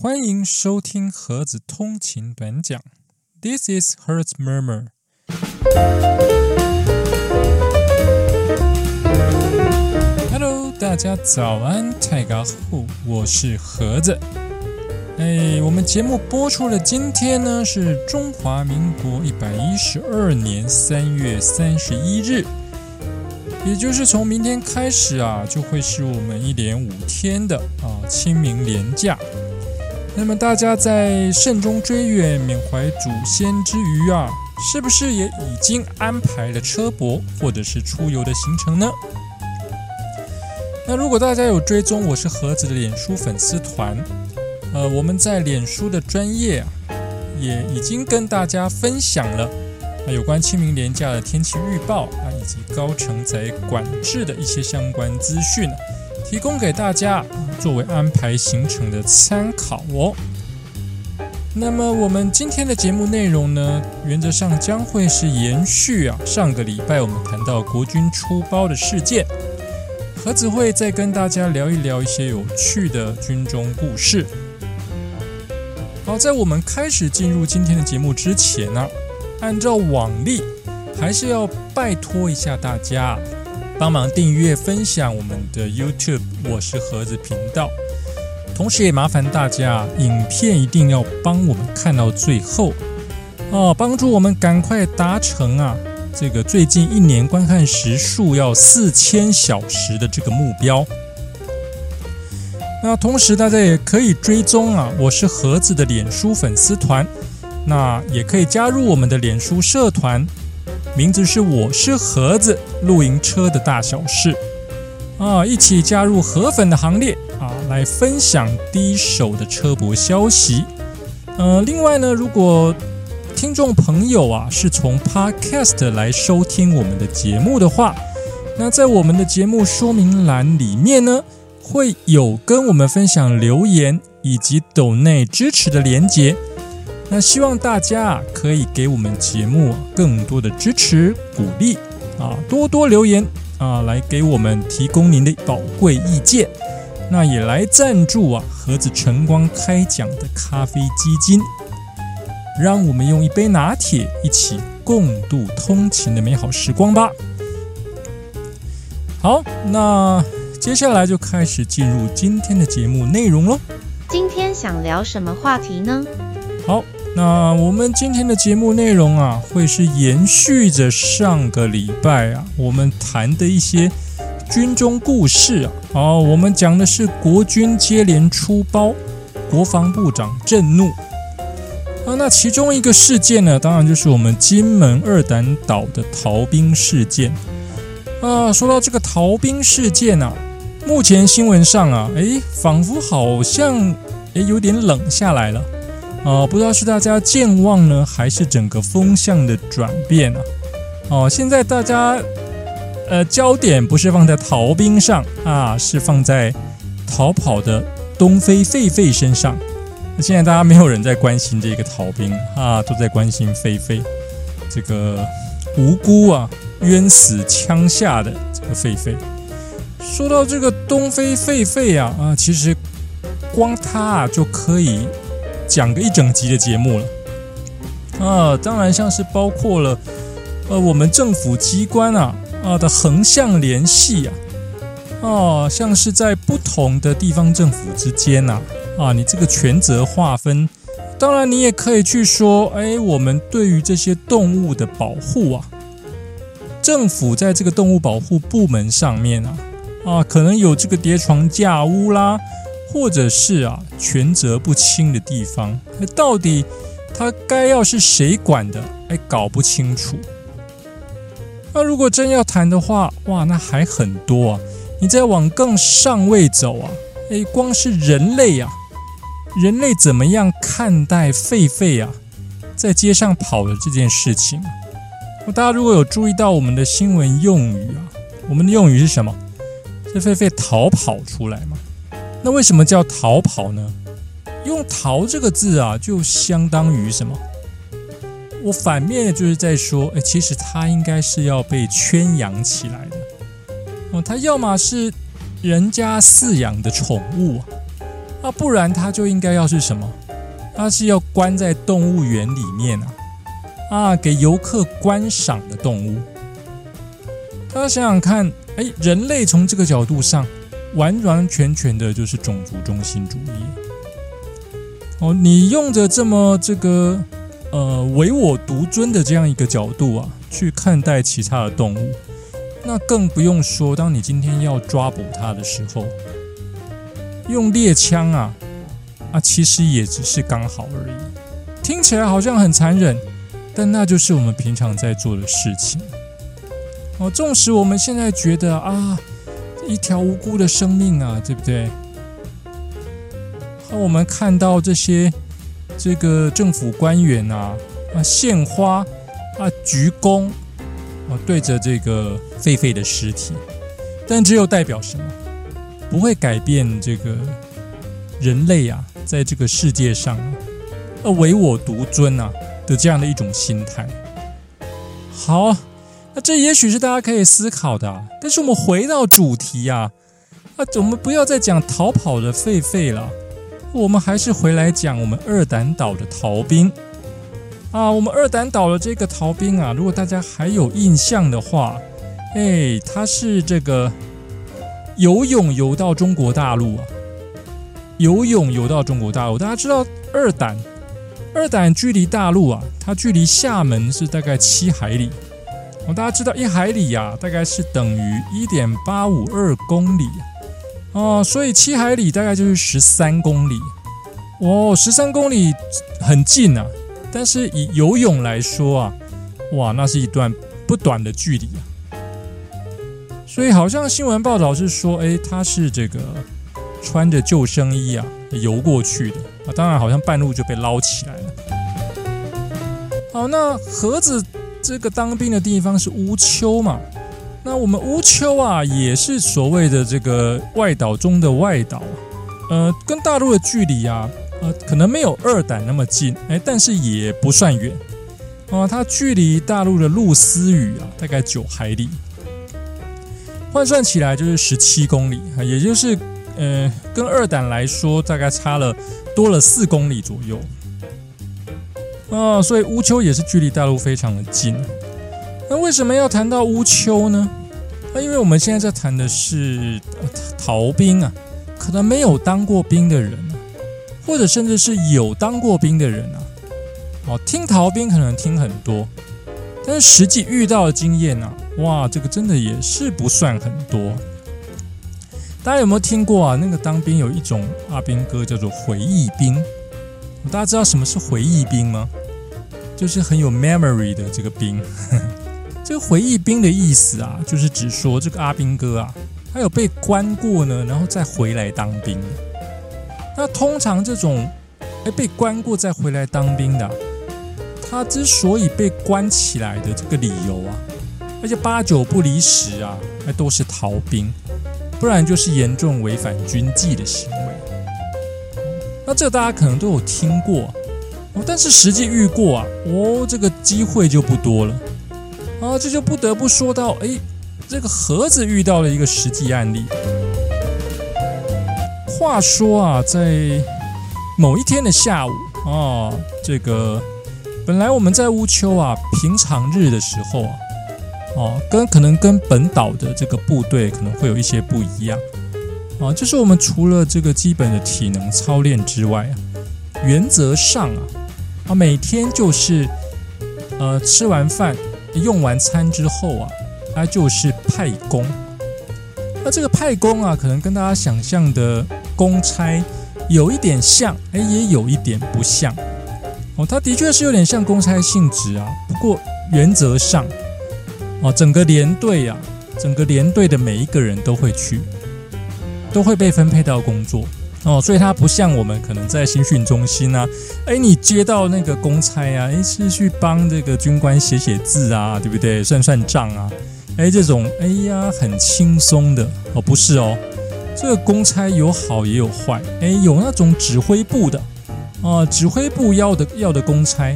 欢迎收听盒子通勤短讲，This is Hertz Murmur。Hello，大家早安，泰嘎呼，我是盒子。哎，我们节目播出的今天呢是中华民国一百一十二年三月三十一日，也就是从明天开始啊，就会是我们一连五天的啊清明连假。那么大家在慎终追远、缅怀祖先之余啊，是不是也已经安排了车泊或者是出游的行程呢？那如果大家有追踪我是盒子的脸书粉丝团。呃，我们在脸书的专业啊，也已经跟大家分享了有关清明连假的天气预报啊，以及高承载管制的一些相关资讯，提供给大家作为安排行程的参考哦。那么我们今天的节目内容呢，原则上将会是延续啊上个礼拜我们谈到国军出包的事件，何子会再跟大家聊一聊一些有趣的军中故事。好，在我们开始进入今天的节目之前呢，按照往例，还是要拜托一下大家，帮忙订阅、分享我们的 YouTube，我是盒子频道。同时也麻烦大家，影片一定要帮我们看到最后哦，帮助我们赶快达成啊这个最近一年观看时数要四千小时的这个目标。那同时，大家也可以追踪啊，我是盒子的脸书粉丝团，那也可以加入我们的脸书社团，名字是我是盒子露营车的大小事啊，一起加入河粉的行列啊，来分享第一手的车博消息。呃，另外呢，如果听众朋友啊是从 Podcast 来收听我们的节目的话，那在我们的节目说明栏里面呢。会有跟我们分享留言以及抖内支持的连结，那希望大家可以给我们节目更多的支持鼓励啊，多多留言啊，来给我们提供您的宝贵意见，那也来赞助啊盒子晨光开讲的咖啡基金，让我们用一杯拿铁一起共度通勤的美好时光吧。好，那。接下来就开始进入今天的节目内容喽。今天想聊什么话题呢？好，那我们今天的节目内容啊，会是延续着上个礼拜啊，我们谈的一些军中故事啊。哦，我们讲的是国军接连出包，国防部长震怒啊。那其中一个事件呢，当然就是我们金门二胆岛的逃兵事件啊。说到这个逃兵事件啊。目前新闻上啊，诶，仿佛好像诶有点冷下来了啊，不知道是大家健忘呢，还是整个风向的转变啊？哦，现在大家呃焦点不是放在逃兵上啊，是放在逃跑的东非狒狒身上。现在大家没有人在关心这个逃兵啊，都在关心狒狒这个无辜啊冤死枪下的这个狒狒。说到这个东非狒狒啊啊，其实光它啊就可以讲个一整集的节目了啊。当然，像是包括了呃我们政府机关啊啊的横向联系啊啊，像是在不同的地方政府之间呐啊，你这个权责划分，当然你也可以去说，哎，我们对于这些动物的保护啊，政府在这个动物保护部门上面啊。啊，可能有这个叠床架屋啦，或者是啊权责不清的地方，那到底他该要是谁管的？哎，搞不清楚。那如果真要谈的话，哇，那还很多啊！你再往更上位走啊，哎，光是人类啊，人类怎么样看待狒狒啊，在街上跑的这件事情？大家如果有注意到我们的新闻用语啊，我们的用语是什么？这狒狒逃跑出来嘛？那为什么叫逃跑呢？用“逃”这个字啊，就相当于什么？我反面就是在说，哎，其实它应该是要被圈养起来的哦。它要么是人家饲养的宠物，啊，不然它就应该要是什么？它是要关在动物园里面啊，啊，给游客观赏的动物。大家想想看，哎，人类从这个角度上，完完全全的就是种族中心主义。哦，你用着这么这个呃唯我独尊的这样一个角度啊，去看待其他的动物，那更不用说，当你今天要抓捕它的时候，用猎枪啊。啊，其实也只是刚好而已，听起来好像很残忍，但那就是我们平常在做的事情。哦，纵使我们现在觉得啊，一条无辜的生命啊，对不对？那我们看到这些这个政府官员啊啊献花啊鞠躬啊对着这个狒狒的尸体，但只有代表什么？不会改变这个人类啊。在这个世界上，啊，唯我独尊啊的这样的一种心态。好，这也许是大家可以思考的。但是我们回到主题呀，啊，我们不要再讲逃跑的狒狒了，我们还是回来讲我们二胆岛的逃兵。啊，我们二胆岛的这个逃兵啊，如果大家还有印象的话，哎，他是这个游泳游到中国大陆啊。游泳游到中国大陆，大家知道二胆，二胆距离大陆啊，它距离厦门是大概七海里。哦，大家知道一海里呀，大概是等于一点八五二公里。哦，所以七海里大概就是十三公里。哦，十三公里很近啊，但是以游泳来说啊，哇，那是一段不短的距离啊。所以好像新闻报道是说，哎，它是这个。穿着救生衣啊游过去的啊，当然好像半路就被捞起来了。好，那盒子这个当兵的地方是乌丘嘛？那我们乌丘啊也是所谓的这个外岛中的外岛，呃，跟大陆的距离啊，呃，可能没有二胆那么近，哎，但是也不算远啊。它距离大陆的露丝屿啊大概九海里，换算起来就是十七公里啊，也就是。呃，跟二胆来说，大概差了多了四公里左右啊，所以乌丘也是距离大陆非常的近。那为什么要谈到乌丘呢？那因为我们现在在谈的是逃兵啊，可能没有当过兵的人啊，或者甚至是有当过兵的人啊，哦，听逃兵可能听很多，但是实际遇到的经验呢，哇，这个真的也是不算很多。大家有没有听过啊？那个当兵有一种阿兵哥叫做回忆兵。大家知道什么是回忆兵吗？就是很有 memory 的这个兵。这个回忆兵的意思啊，就是指说这个阿兵哥啊，他有被关过呢，然后再回来当兵。那通常这种哎被关过再回来当兵的，他之所以被关起来的这个理由啊，而且八九不离十啊，那都是逃兵。不然就是严重违反军纪的行为。那这个大家可能都有听过，哦，但是实际遇过啊，哦，这个机会就不多了。啊，这就不得不说到，哎，这个盒子遇到了一个实际案例。话说啊，在某一天的下午啊，这个本来我们在乌丘啊，平常日的时候啊。哦，跟可能跟本岛的这个部队可能会有一些不一样，啊，就是我们除了这个基本的体能操练之外啊，原则上啊，啊每天就是呃吃完饭用完餐之后啊，它就是派工。那这个派工啊，可能跟大家想象的公差有一点像，哎，也有一点不像。哦，它的确是有点像公差性质啊，不过原则上。哦，整个连队啊，整个连队的每一个人都会去，都会被分配到工作哦，所以它不像我们可能在新训中心啊，哎，你接到那个公差啊，哎，是去帮这个军官写写字啊，对不对？算算账啊，哎，这种哎呀很轻松的哦，不是哦，这个公差有好也有坏，哎，有那种指挥部的啊，指挥部要的要的公差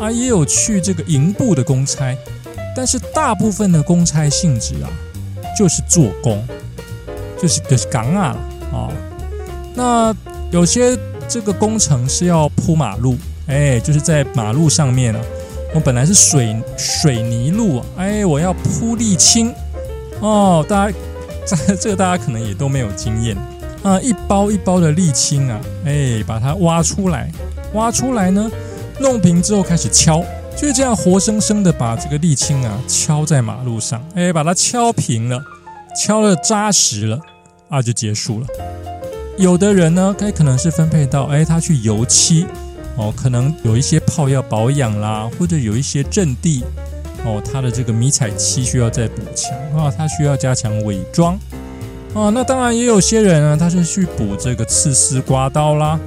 啊，也有去这个营部的公差。但是大部分的公差性质啊，就是做工，就是就是岗啊啊。那有些这个工程是要铺马路，哎，就是在马路上面啊，我本来是水水泥路，哎，我要铺沥青哦，大家 这这个大家可能也都没有经验啊，一包一包的沥青啊，哎，把它挖出来，挖出来呢，弄平之后开始敲。就是这样活生生的把这个沥青啊敲在马路上，哎，把它敲平了，敲了扎实了啊，就结束了。有的人呢，他可能是分配到，哎，他去油漆哦，可能有一些炮要保养啦，或者有一些阵地哦，他的这个迷彩漆需要再补强啊，他需要加强伪装啊。那当然也有些人啊，他是去补这个刺丝刮刀啦，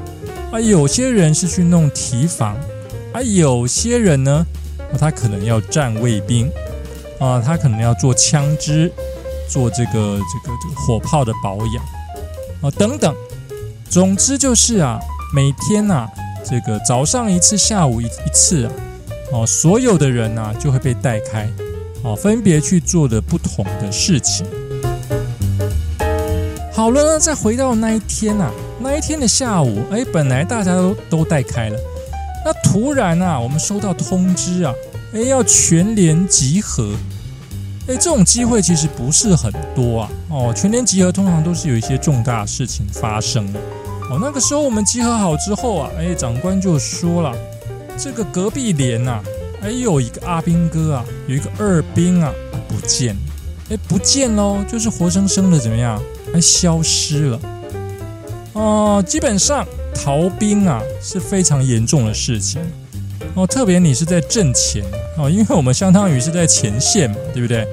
啊，有些人是去弄提防。而有些人呢，他可能要站卫兵啊，他可能要做枪支，做这个这个这个火炮的保养啊等等。总之就是啊，每天呐，这个早上一次，下午一一次啊，哦，所有的人呐就会被带开，哦，分别去做的不同的事情。好了，再回到那一天呐，那一天的下午，哎，本来大家都都带开了。那突然啊，我们收到通知啊，哎，要全连集合，哎，这种机会其实不是很多啊。哦，全年集合通常都是有一些重大事情发生。哦，那个时候我们集合好之后啊，哎，长官就说了，这个隔壁连呐，哎，有一个阿兵哥啊，有一个二兵啊，不见，哎，不见喽，就是活生生的怎么样，还，消失了。哦，基本上。逃兵啊是非常严重的事情哦，特别你是在阵前哦，因为我们相当于是在前线嘛，对不对？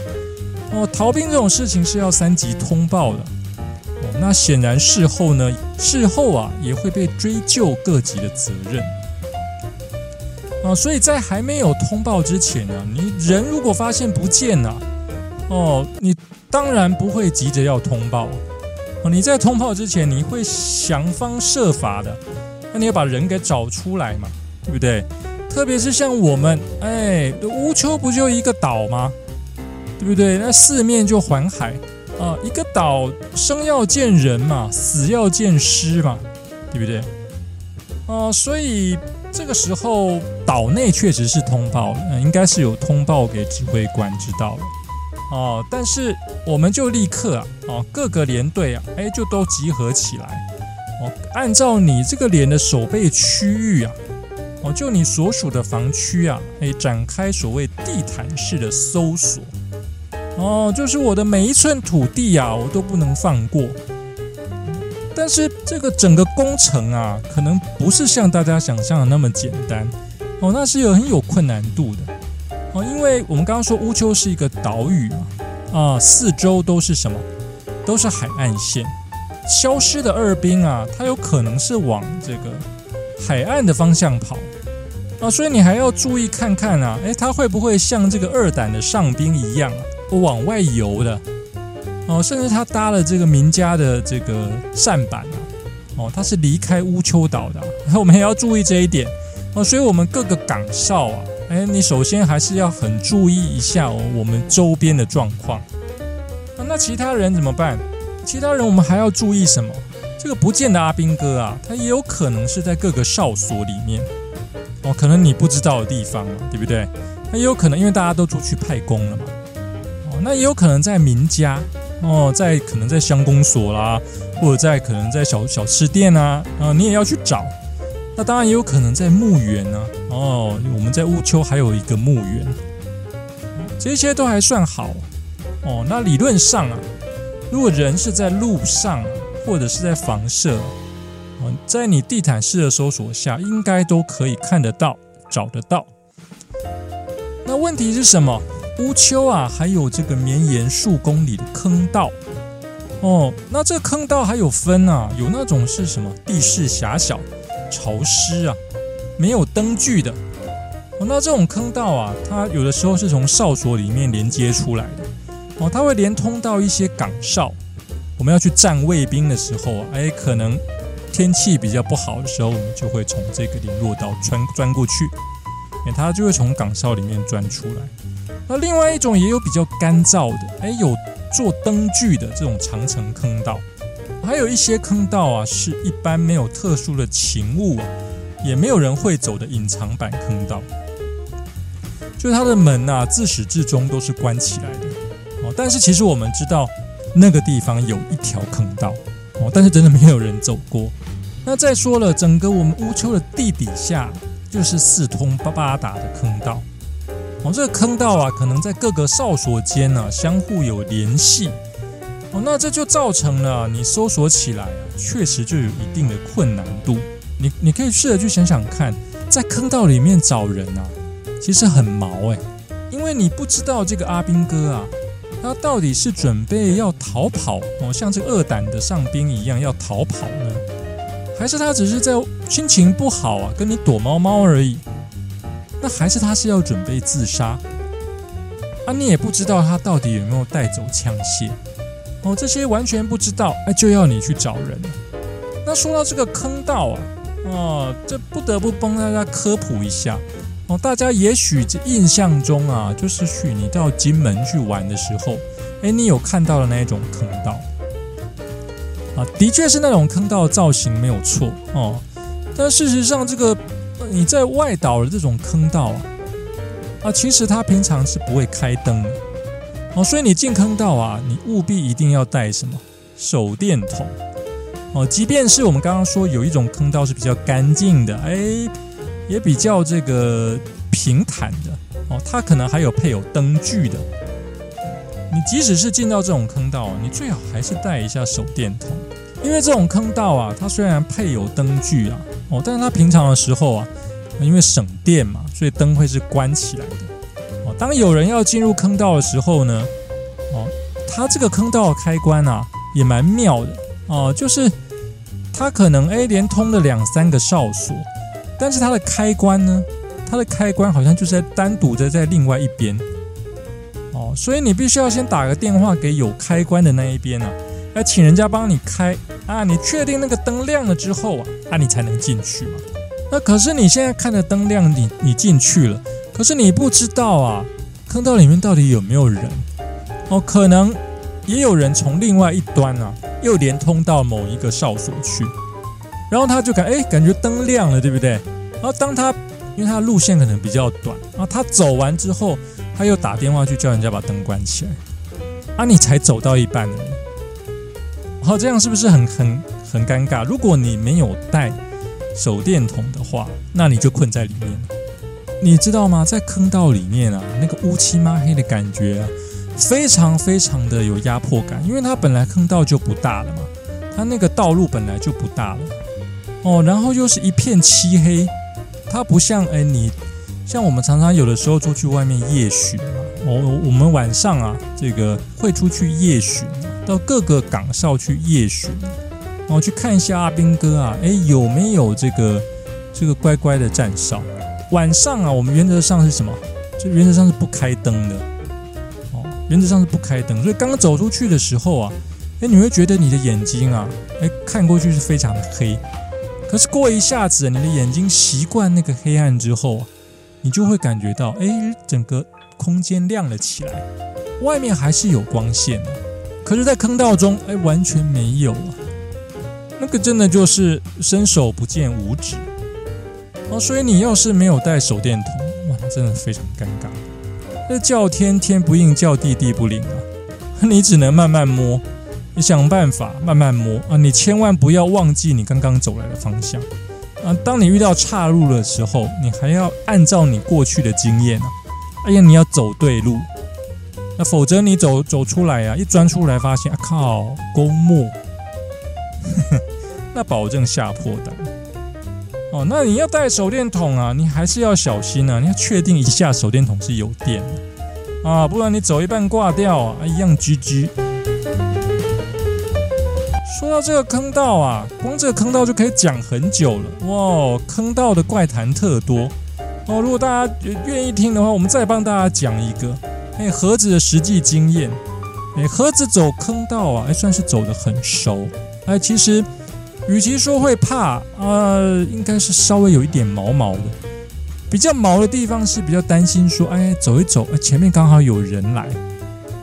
哦，逃兵这种事情是要三级通报的哦，那显然事后呢，事后啊也会被追究各级的责任啊，所以在还没有通报之前呢，你人如果发现不见了哦，你当然不会急着要通报。哦，你在通报之前，你会想方设法的，那你要把人给找出来嘛，对不对？特别是像我们，哎，乌丘不就一个岛吗？对不对？那四面就环海啊，一个岛生要见人嘛，死要见尸嘛，对不对？啊，所以这个时候岛内确实是通报了，应该是有通报给指挥官知道了。哦，但是我们就立刻啊，哦，各个连队啊，哎，就都集合起来，哦，按照你这个连的守备区域啊，哦，就你所属的防区啊，哎，展开所谓地毯式的搜索，哦，就是我的每一寸土地啊，我都不能放过。但是这个整个工程啊，可能不是像大家想象的那么简单，哦，那是有很有困难度的。哦，因为我们刚刚说乌丘是一个岛屿嘛，啊，四周都是什么？都是海岸线。消失的二兵啊，它有可能是往这个海岸的方向跑啊，所以你还要注意看看啊，诶，他会不会像这个二胆的上兵一样不，往外游的？哦，甚至他搭了这个名家的这个扇板啊，哦，他是离开乌丘岛的，我们也要注意这一点哦。所以我们各个岗哨啊。哎，你首先还是要很注意一下哦，我们周边的状况。那其他人怎么办？其他人我们还要注意什么？这个不见的阿兵哥啊，他也有可能是在各个哨所里面哦，可能你不知道的地方嘛，对不对？那也有可能，因为大家都出去派工了嘛。哦，那也有可能在民家哦，在可能在乡公所啦，或者在可能在小小吃店啊，啊，你也要去找。那当然也有可能在墓园呢。哦，我们在乌丘还有一个墓园，这些都还算好。哦，那理论上啊，如果人是在路上或者是在房舍，哦，在你地毯式的搜索下，应该都可以看得到、找得到。那问题是什么？乌丘啊，还有这个绵延数公里的坑道。哦，那这坑道还有分啊，有那种是什么地势狭小。潮湿啊，没有灯具的哦。那这种坑道啊，它有的时候是从哨所里面连接出来的哦，它会连通到一些岗哨。我们要去站卫兵的时候啊，哎，可能天气比较不好的时候，我们就会从这个联络道穿钻过去，哎，它就会从岗哨里面钻出来。那另外一种也有比较干燥的，哎，有做灯具的这种长城坑道还有一些坑道啊，是一般没有特殊的勤务啊，也没有人会走的隐藏版坑道。就是它的门呐，自始至终都是关起来的哦。但是其实我们知道，那个地方有一条坑道哦，但是真的没有人走过。那再说了，整个我们乌丘的地底下就是四通八八达的坑道哦。这个坑道啊，可能在各个哨所间呢相互有联系哦。那这就造成了你搜索起来，确实就有一定的困难度。你你可以试着去想想看，在坑道里面找人啊。其实很毛哎，因为你不知道这个阿兵哥啊，他到底是准备要逃跑哦，像这个二胆的上兵一样要逃跑呢，还是他只是在心情不好啊，跟你躲猫猫而已？那还是他是要准备自杀啊？你也不知道他到底有没有带走枪械哦，这些完全不知道哎，就要你去找人。那说到这个坑道啊，哦，这不得不帮大家科普一下。哦，大家也许这印象中啊，就是去你到金门去玩的时候，哎，你有看到的那一种坑道啊，的确是那种坑道造型没有错哦。但事实上，这个你在外岛的这种坑道啊，啊，其实它平常是不会开灯的哦。所以你进坑道啊，你务必一定要带什么手电筒哦。即便是我们刚刚说有一种坑道是比较干净的，哎。也比较这个平坦的哦，它可能还有配有灯具的。你即使是进到这种坑道，你最好还是带一下手电筒，因为这种坑道啊，它虽然配有灯具啊，哦，但是它平常的时候啊，因为省电嘛，所以灯会是关起来的。哦，当有人要进入坑道的时候呢，哦，它这个坑道的开关啊，也蛮妙的哦，就是它可能 A 连通了两三个哨所。但是它的开关呢？它的开关好像就是在单独的在另外一边哦，所以你必须要先打个电话给有开关的那一边啊，来请人家帮你开啊。你确定那个灯亮了之后啊，啊你才能进去嘛。那可是你现在看着灯亮，你你进去了，可是你不知道啊，坑道里面到底有没有人哦？可能也有人从另外一端啊，又连通到某一个哨所去。然后他就感哎，感觉灯亮了，对不对？然后当他因为他的路线可能比较短，然后他走完之后，他又打电话去叫人家把灯关起来。啊，你才走到一半呢，好，这样是不是很很很尴尬？如果你没有带手电筒的话，那你就困在里面了。你知道吗？在坑道里面啊，那个乌漆抹黑的感觉啊，非常非常的有压迫感，因为它本来坑道就不大了嘛，它那个道路本来就不大了。哦，然后又是一片漆黑，它不像哎你，像我们常常有的时候出去外面夜巡嘛，哦，我们晚上啊，这个会出去夜巡，到各个岗哨去夜巡，然后去看一下阿兵哥啊，哎有没有这个这个乖乖的站哨？晚上啊，我们原则上是什么？就原则上是不开灯的，哦，原则上是不开灯，所以刚刚走出去的时候啊，哎你会觉得你的眼睛啊，哎看过去是非常黑。可是过一下子，你的眼睛习惯那个黑暗之后，你就会感觉到，哎，整个空间亮了起来，外面还是有光线的。可是，在坑道中，哎，完全没有啊。那个真的就是伸手不见五指哦。所以你要是没有带手电筒，哇，真的非常尴尬。这叫天天不应，叫地地不灵啊。你只能慢慢摸。你想办法慢慢摸啊！你千万不要忘记你刚刚走来的方向啊！当你遇到岔路的时候，你还要按照你过去的经验啊！哎呀，你要走对路，那否则你走走出来啊，一钻出来发现啊靠，公墓，那保证吓破胆哦！那你要带手电筒啊，你还是要小心啊！你要确定一下手电筒是有电的啊，不然你走一半挂掉啊，一样 GG。说到这个坑道啊，光这个坑道就可以讲很久了哇！坑道的怪谈特多哦。如果大家愿意听的话，我们再帮大家讲一个哎盒子的实际经验。哎，盒子走坑道啊，哎算是走得很熟。哎，其实与其说会怕啊，应该是稍微有一点毛毛的。比较毛的地方是比较担心说，哎，走一走，前面刚好有人来。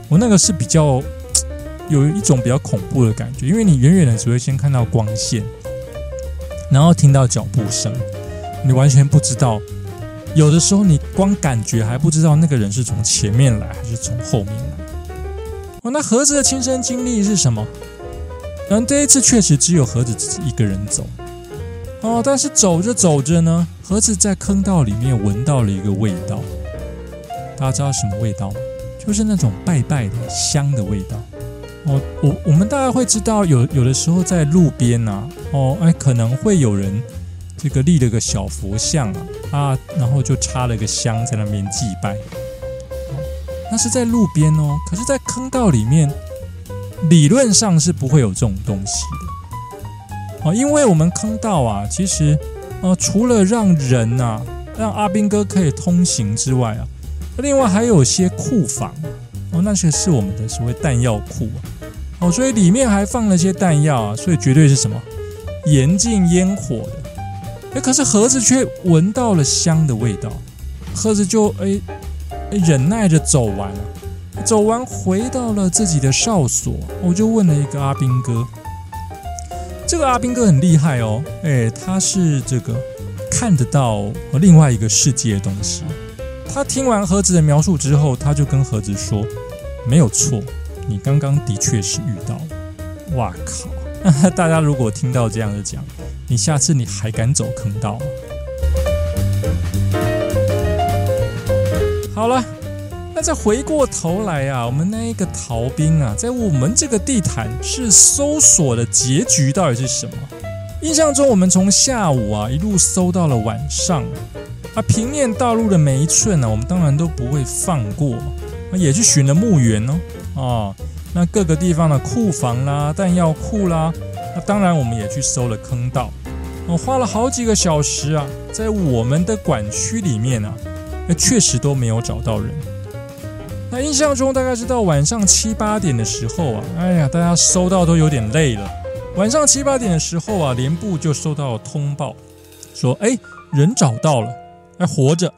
我那个是比较。有一种比较恐怖的感觉，因为你远远的只会先看到光线，然后听到脚步声，你完全不知道。有的时候你光感觉还不知道那个人是从前面来还是从后面来。哦，那盒子的亲身经历是什么？然后这一次确实只有盒子自己一个人走。哦，但是走着走着呢，盒子在坑道里面闻到了一个味道。大家知道什么味道吗？就是那种拜拜的香的味道。哦，我我们大概会知道，有有的时候在路边啊，哦，哎，可能会有人这个立了个小佛像啊，啊，然后就插了个香在那边祭拜。那是在路边哦，可是，在坑道里面，理论上是不会有这种东西的。哦，因为我们坑道啊，其实，呃，除了让人呐，让阿兵哥可以通行之外啊，另外还有些库房。哦，那些是我们的所谓弹药库。哦，所以里面还放了些弹药啊，所以绝对是什么严禁烟火的。哎，可是盒子却闻到了香的味道，盒子就哎。忍耐着走完了，走完回到了自己的哨所，我就问了一个阿兵哥。这个阿兵哥很厉害哦，哎，他是这个看得到另外一个世界的东西。他听完盒子的描述之后，他就跟盒子说：“没有错，你刚刚的确是遇到。”哇靠！大家如果听到这样的讲，你下次你还敢走坑道吗？好了，那再回过头来啊，我们那一个逃兵啊，在我们这个地毯是搜索的结局到底是什么？印象中，我们从下午啊一路搜到了晚上，啊，平面道路的每一寸呢，我们当然都不会放过，也去寻了墓园哦，哦，那各个地方的库房啦、弹药库啦，那当然我们也去搜了坑道，我花了好几个小时啊，在我们的管区里面啊。那确实都没有找到人。那印象中大概是到晚上七八点的时候啊，哎呀，大家收到都有点累了。晚上七八点的时候啊，连部就收到了通报，说哎，人找到了，还活着。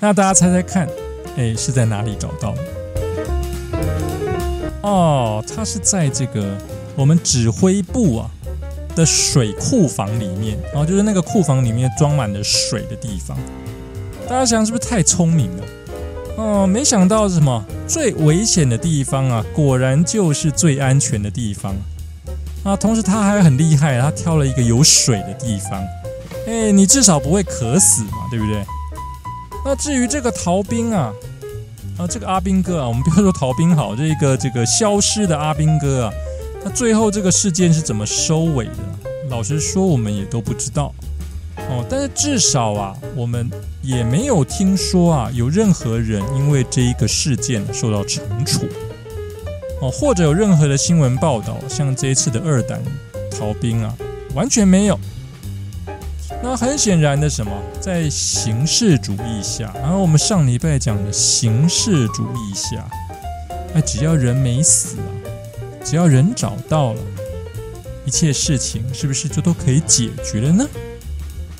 那大家猜猜看，哎，是在哪里找到的？哦，他是在这个我们指挥部啊的水库房里面，然后就是那个库房里面装满了水的地方。大家想是不是太聪明了？哦，没想到什么最危险的地方啊，果然就是最安全的地方啊！同时他还很厉害，他挑了一个有水的地方。哎，你至少不会渴死嘛，对不对？那至于这个逃兵啊，啊，这个阿兵哥啊，我们不要说逃兵好，这个这个消失的阿兵哥啊，那最后这个事件是怎么收尾的？老实说，我们也都不知道。哦，但是至少啊，我们也没有听说啊，有任何人因为这一个事件受到惩处，哦，或者有任何的新闻报道，像这一次的二胆逃兵啊，完全没有。那很显然的，什么在形式主义下，然后我们上礼拜讲的形式主义下，那，只要人没死啊，只要人找到了，一切事情是不是就都可以解决了呢？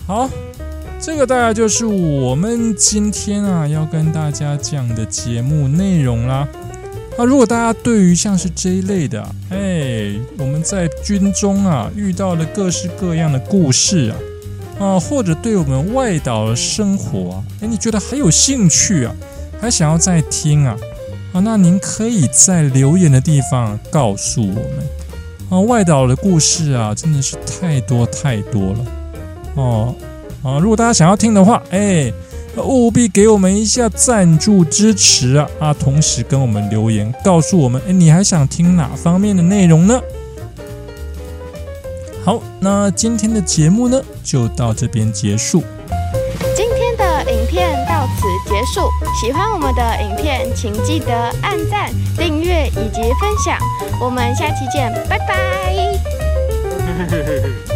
好，这个大概就是我们今天啊要跟大家讲的节目内容啦。那如果大家对于像是这一类的，哎，我们在军中啊遇到了各式各样的故事啊，啊，或者对我们外岛的生活啊，哎，你觉得还有兴趣啊，还想要再听啊，啊，那您可以在留言的地方告诉我们啊，外岛的故事啊，真的是太多太多了。哦，啊！如果大家想要听的话，哎，务必给我们一下赞助支持啊！啊，同时跟我们留言，告诉我们，哎，你还想听哪方面的内容呢？好，那今天的节目呢，就到这边结束。今天的影片到此结束，喜欢我们的影片，请记得按赞、订阅以及分享。我们下期见，拜拜。